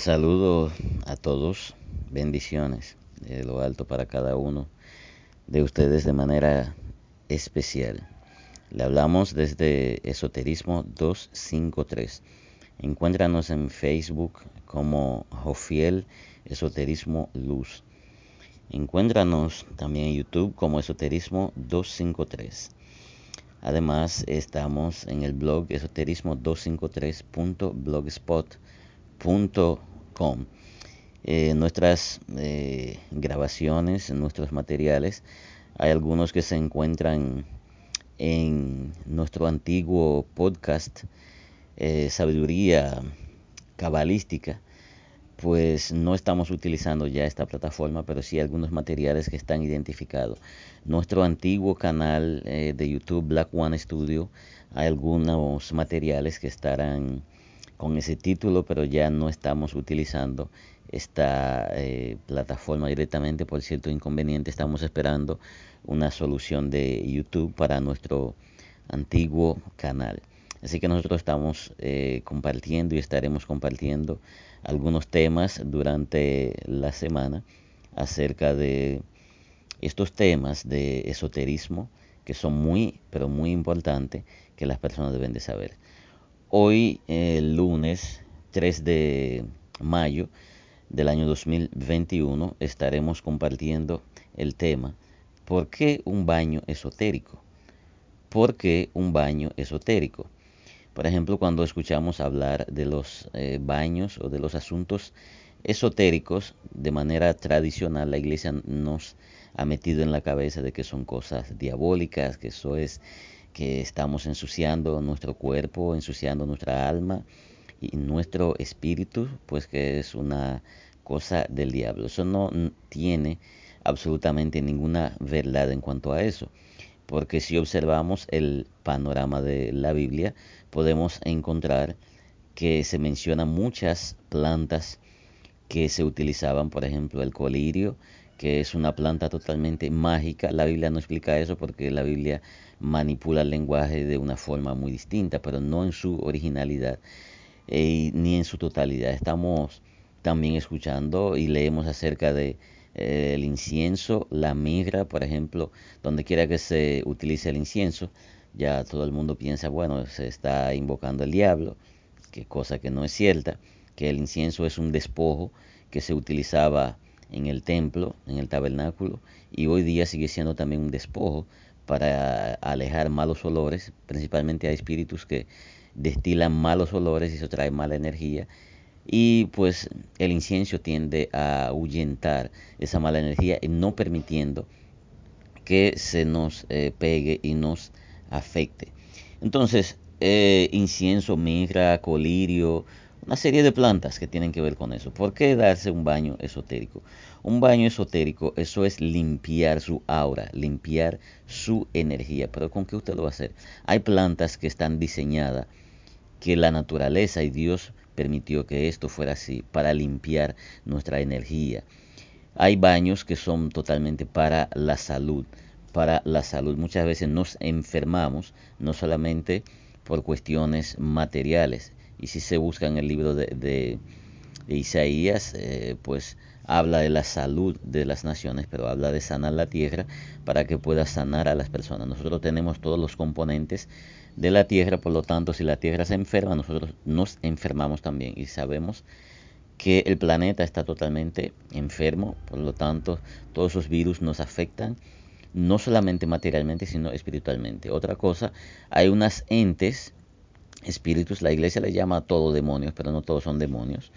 Saludos a todos, bendiciones de lo alto para cada uno de ustedes de manera especial. Le hablamos desde Esoterismo 253. Encuéntranos en Facebook como Jofiel Esoterismo Luz. Encuéntranos también en YouTube como Esoterismo 253. Además, estamos en el blog esoterismo253.blogspot.com. Eh, nuestras eh, grabaciones, nuestros materiales, hay algunos que se encuentran en nuestro antiguo podcast eh, Sabiduría Cabalística pues no estamos utilizando ya esta plataforma, pero sí algunos materiales que están identificados. Nuestro antiguo canal de YouTube, Black One Studio, hay algunos materiales que estarán con ese título, pero ya no estamos utilizando esta eh, plataforma directamente por cierto inconveniente. Estamos esperando una solución de YouTube para nuestro antiguo canal. Así que nosotros estamos eh, compartiendo y estaremos compartiendo algunos temas durante la semana acerca de estos temas de esoterismo que son muy, pero muy importantes que las personas deben de saber. Hoy, el lunes 3 de mayo del año 2021, estaremos compartiendo el tema ¿Por qué un baño esotérico? ¿Por qué un baño esotérico? Por ejemplo, cuando escuchamos hablar de los eh, baños o de los asuntos esotéricos, de manera tradicional la iglesia nos ha metido en la cabeza de que son cosas diabólicas, que eso es que estamos ensuciando nuestro cuerpo, ensuciando nuestra alma y nuestro espíritu, pues que es una cosa del diablo. Eso no tiene absolutamente ninguna verdad en cuanto a eso porque si observamos el panorama de la Biblia, podemos encontrar que se mencionan muchas plantas que se utilizaban, por ejemplo, el colirio, que es una planta totalmente mágica. La Biblia no explica eso porque la Biblia manipula el lenguaje de una forma muy distinta, pero no en su originalidad eh, ni en su totalidad. Estamos también escuchando y leemos acerca de eh, el incienso, la migra, por ejemplo, donde quiera que se utilice el incienso, ya todo el mundo piensa, bueno, se está invocando el diablo, que cosa que no es cierta, que el incienso es un despojo que se utilizaba en el templo, en el tabernáculo, y hoy día sigue siendo también un despojo para alejar malos olores, principalmente a espíritus que destilan malos olores y eso trae mala energía y pues el incienso tiende a ahuyentar esa mala energía no permitiendo que se nos eh, pegue y nos afecte. Entonces, eh, incienso, mirra, colirio, una serie de plantas que tienen que ver con eso. ¿Por qué darse un baño esotérico? Un baño esotérico, eso es limpiar su aura, limpiar su energía. Pero ¿con qué usted lo va a hacer? Hay plantas que están diseñadas que la naturaleza y Dios permitió que esto fuera así, para limpiar nuestra energía. Hay baños que son totalmente para la salud, para la salud. Muchas veces nos enfermamos, no solamente por cuestiones materiales. Y si se busca en el libro de, Isaías, eh, pues habla de la salud de las naciones, pero habla de sanar la tierra para que pueda sanar a las personas. Nosotros tenemos todos los componentes de la tierra, por lo tanto, si la tierra se enferma, nosotros nos enfermamos también y sabemos que el planeta está totalmente enfermo, por lo tanto, todos esos virus nos afectan no solamente materialmente, sino espiritualmente. Otra cosa, hay unas entes, espíritus, la iglesia le llama a todo demonios, pero no todos son demonios.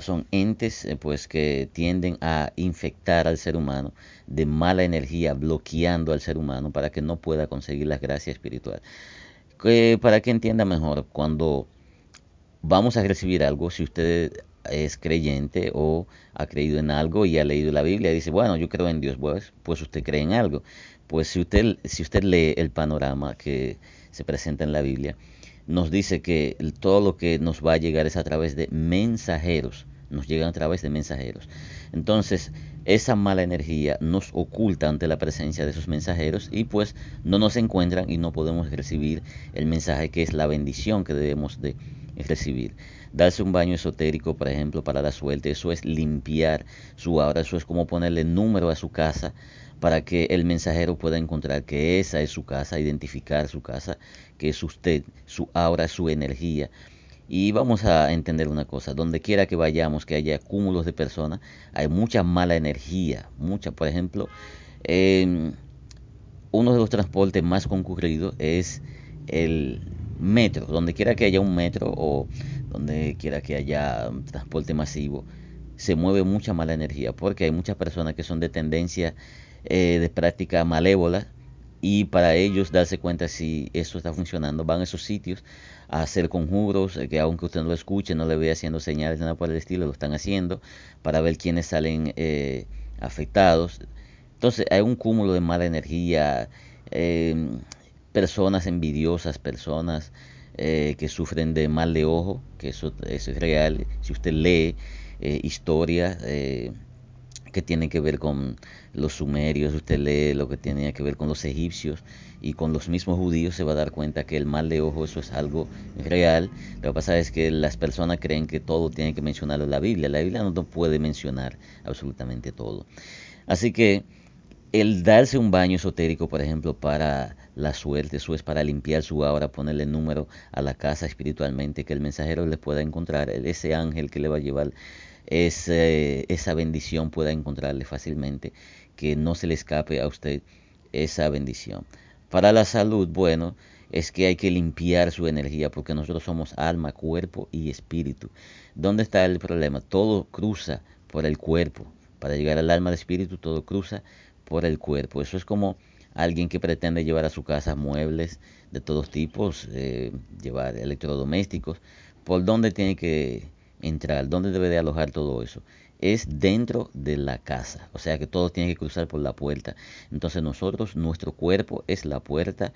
Son entes eh, pues que tienden a infectar al ser humano de mala energía, bloqueando al ser humano para que no pueda conseguir la gracia espiritual para que entienda mejor, cuando vamos a recibir algo, si usted es creyente o ha creído en algo y ha leído la Biblia y dice, bueno, yo creo en Dios, pues, pues usted cree en algo. Pues si usted, si usted lee el panorama que se presenta en la Biblia, nos dice que todo lo que nos va a llegar es a través de mensajeros, nos llegan a través de mensajeros. Entonces, esa mala energía nos oculta ante la presencia de esos mensajeros y pues no nos encuentran y no podemos recibir el mensaje que es la bendición que debemos de recibir. darse un baño esotérico, por ejemplo, para la suerte, eso es limpiar su aura, eso es como ponerle número a su casa para que el mensajero pueda encontrar que esa es su casa, identificar su casa, que es usted, su aura, su energía. Y vamos a entender una cosa, donde quiera que vayamos, que haya cúmulos de personas, hay mucha mala energía, mucha, por ejemplo, uno de los transportes más concurridos es el metro, donde quiera que haya un metro o donde quiera que haya transporte masivo, se mueve mucha mala energía, porque hay muchas personas que son de tendencia eh, de práctica malévola y para ellos darse cuenta si eso está funcionando, van a esos sitios a hacer conjuros, eh, que aunque usted no lo escuche, no le vea haciendo señales, nada por el estilo, lo están haciendo para ver quiénes salen eh, afectados. Entonces hay un cúmulo de mala energía, personas envidiosas, personas que sufren de mal de ojo, que eso, eso es real. Si usted lee historia que tiene que ver con los sumerios, usted lee lo que tiene que ver con los egipcios y con los mismos judíos, se va a dar cuenta que el mal de ojo eso es algo real. Lo que pasa es que las personas creen que todo tiene que mencionarlo en la Biblia. La Biblia no puede mencionar absolutamente todo. Así que el darse un baño esotérico, por ejemplo, para la suerte, eso es para limpiar su aura, ponerle número a la casa espiritualmente, que el mensajero le pueda encontrar, ese ángel que le va a llevar esa bendición pueda encontrarle fácilmente, que no se le escape a usted esa bendición. Para la salud, bueno, es que hay que limpiar su energía porque nosotros somos alma, cuerpo y espíritu. ¿Dónde está el problema? Todo cruza por el cuerpo. Para llegar al alma, al espíritu, todo cruza por el cuerpo. Eso es como alguien que pretende llevar a su casa muebles de todos tipos, eh, llevar electrodomésticos. ¿Por dónde tiene que entrar, dónde debe de alojar todo eso, es dentro de la casa. O sea que todo tiene que cruzar por la puerta. Entonces nosotros, nuestro cuerpo es la puerta,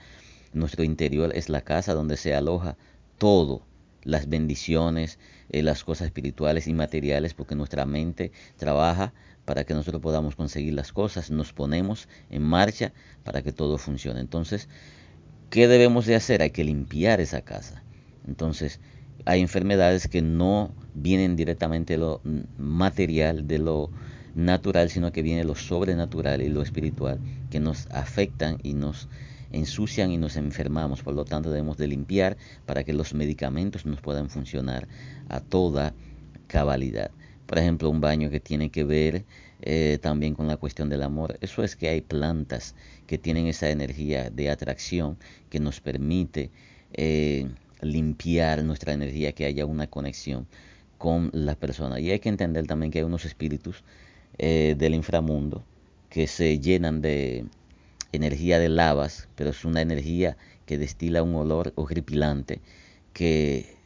nuestro interior es la casa donde se aloja todo, las bendiciones, eh, las cosas espirituales y materiales, porque nuestra mente trabaja para que nosotros podamos conseguir las cosas, nos ponemos en marcha para que todo funcione. Entonces, ¿qué debemos de hacer? Hay que limpiar esa casa. Entonces, hay enfermedades que no vienen directamente de lo material, de lo natural, sino que viene de lo sobrenatural y lo espiritual, que nos afectan y nos ensucian y nos enfermamos. Por lo tanto, debemos de limpiar para que los medicamentos nos puedan funcionar a toda cabalidad. Por ejemplo, un baño que tiene que ver eh, también con la cuestión del amor. Eso es que hay plantas que tienen esa energía de atracción que nos permite eh, limpiar nuestra energía, que haya una conexión con la persona. Y hay que entender también que hay unos espíritus eh, del inframundo que se llenan de energía de lavas, pero es una energía que destila un olor horripilante que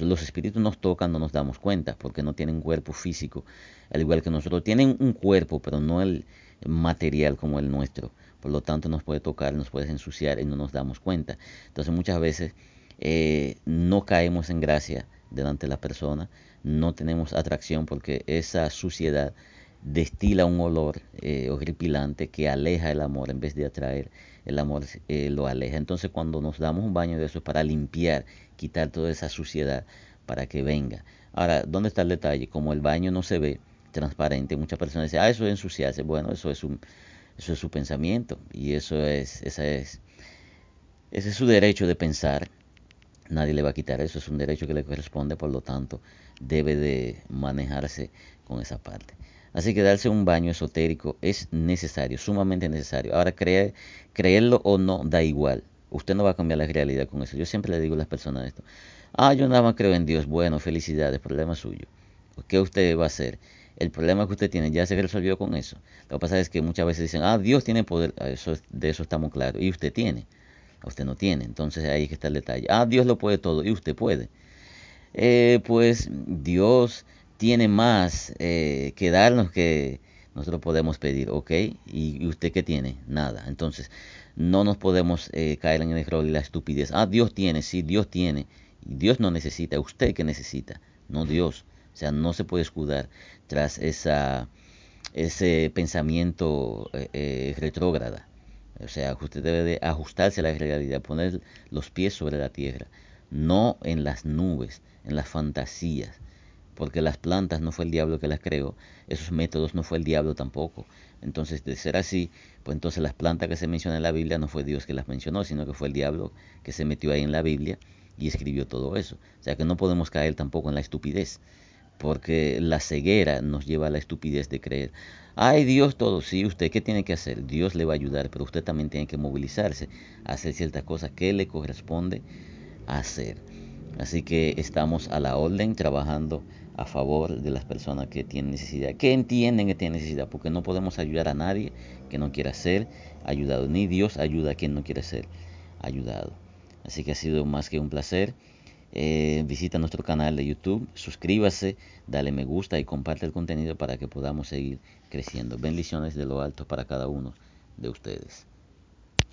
los espíritus nos tocan, no nos damos cuenta, porque no tienen cuerpo físico, al igual que nosotros. Tienen un cuerpo, pero no el material como el nuestro. Por lo tanto, nos puede tocar, nos puede ensuciar y no nos damos cuenta. Entonces, muchas veces eh, no caemos en gracia delante de la persona, no tenemos atracción porque esa suciedad destila un olor eh, horripilante que aleja el amor en vez de atraer el amor eh, lo aleja. Entonces cuando nos damos un baño de eso es para limpiar quitar toda esa suciedad para que venga. Ahora dónde está el detalle como el baño no se ve transparente muchas personas dicen ah eso es ensuciarse bueno eso es un eso es su pensamiento y eso es esa es ese es su derecho de pensar nadie le va a quitar eso, es un derecho que le corresponde, por lo tanto debe de manejarse con esa parte. Así que darse un baño esotérico es necesario, sumamente necesario. Ahora, creer, creerlo o no da igual. Usted no va a cambiar la realidad con eso. Yo siempre le digo a las personas esto. Ah, yo nada más creo en Dios. Bueno, felicidades, problema suyo. ¿Qué usted va a hacer? El problema que usted tiene ya se resolvió con eso. Lo que pasa es que muchas veces dicen, ah, Dios tiene poder. Ah, eso, de eso estamos claros. Y usted tiene usted no tiene. Entonces ahí que está el detalle. Ah, Dios lo puede todo y usted puede. Eh, pues Dios tiene más eh, que darnos que nosotros podemos pedir, ¿ok? ¿Y, usted qué tiene? Nada. Entonces no nos podemos eh, caer en el error y la estupidez. Ah, Dios tiene, sí, Dios tiene. Dios no necesita, usted que necesita, no Dios. O sea, no se puede escudar tras esa, ese pensamiento retrógrada. O sea, usted debe de ajustarse a la realidad, poner los pies sobre la tierra, no en las nubes. en las fantasías, porque las plantas no fue el diablo que las creó, esos métodos no fue el diablo tampoco. Entonces, de ser así, pues entonces las plantas que se mencionan en la Biblia no fue Dios que las mencionó, sino que fue el diablo que se metió ahí en la Biblia y escribió todo eso. O sea que no podemos caer tampoco en la estupidez, porque la ceguera nos lleva a la estupidez de creer, ay Dios todo, sí, usted qué tiene que hacer, Dios le va a ayudar, pero usted también tiene que movilizarse, hacer ciertas cosas que le corresponde hacer. Así que estamos a la orden trabajando a favor de las personas que tienen necesidad, que entienden que tienen necesidad, porque no podemos ayudar a nadie que no quiera ser ayudado, ni Dios ayuda a quien no quiere ser ayudado. Así que ha sido más que un placer. Eh, visita nuestro canal de YouTube, suscríbase, dale me gusta y comparte el contenido para que podamos seguir creciendo. Bendiciones de lo alto para cada uno de ustedes.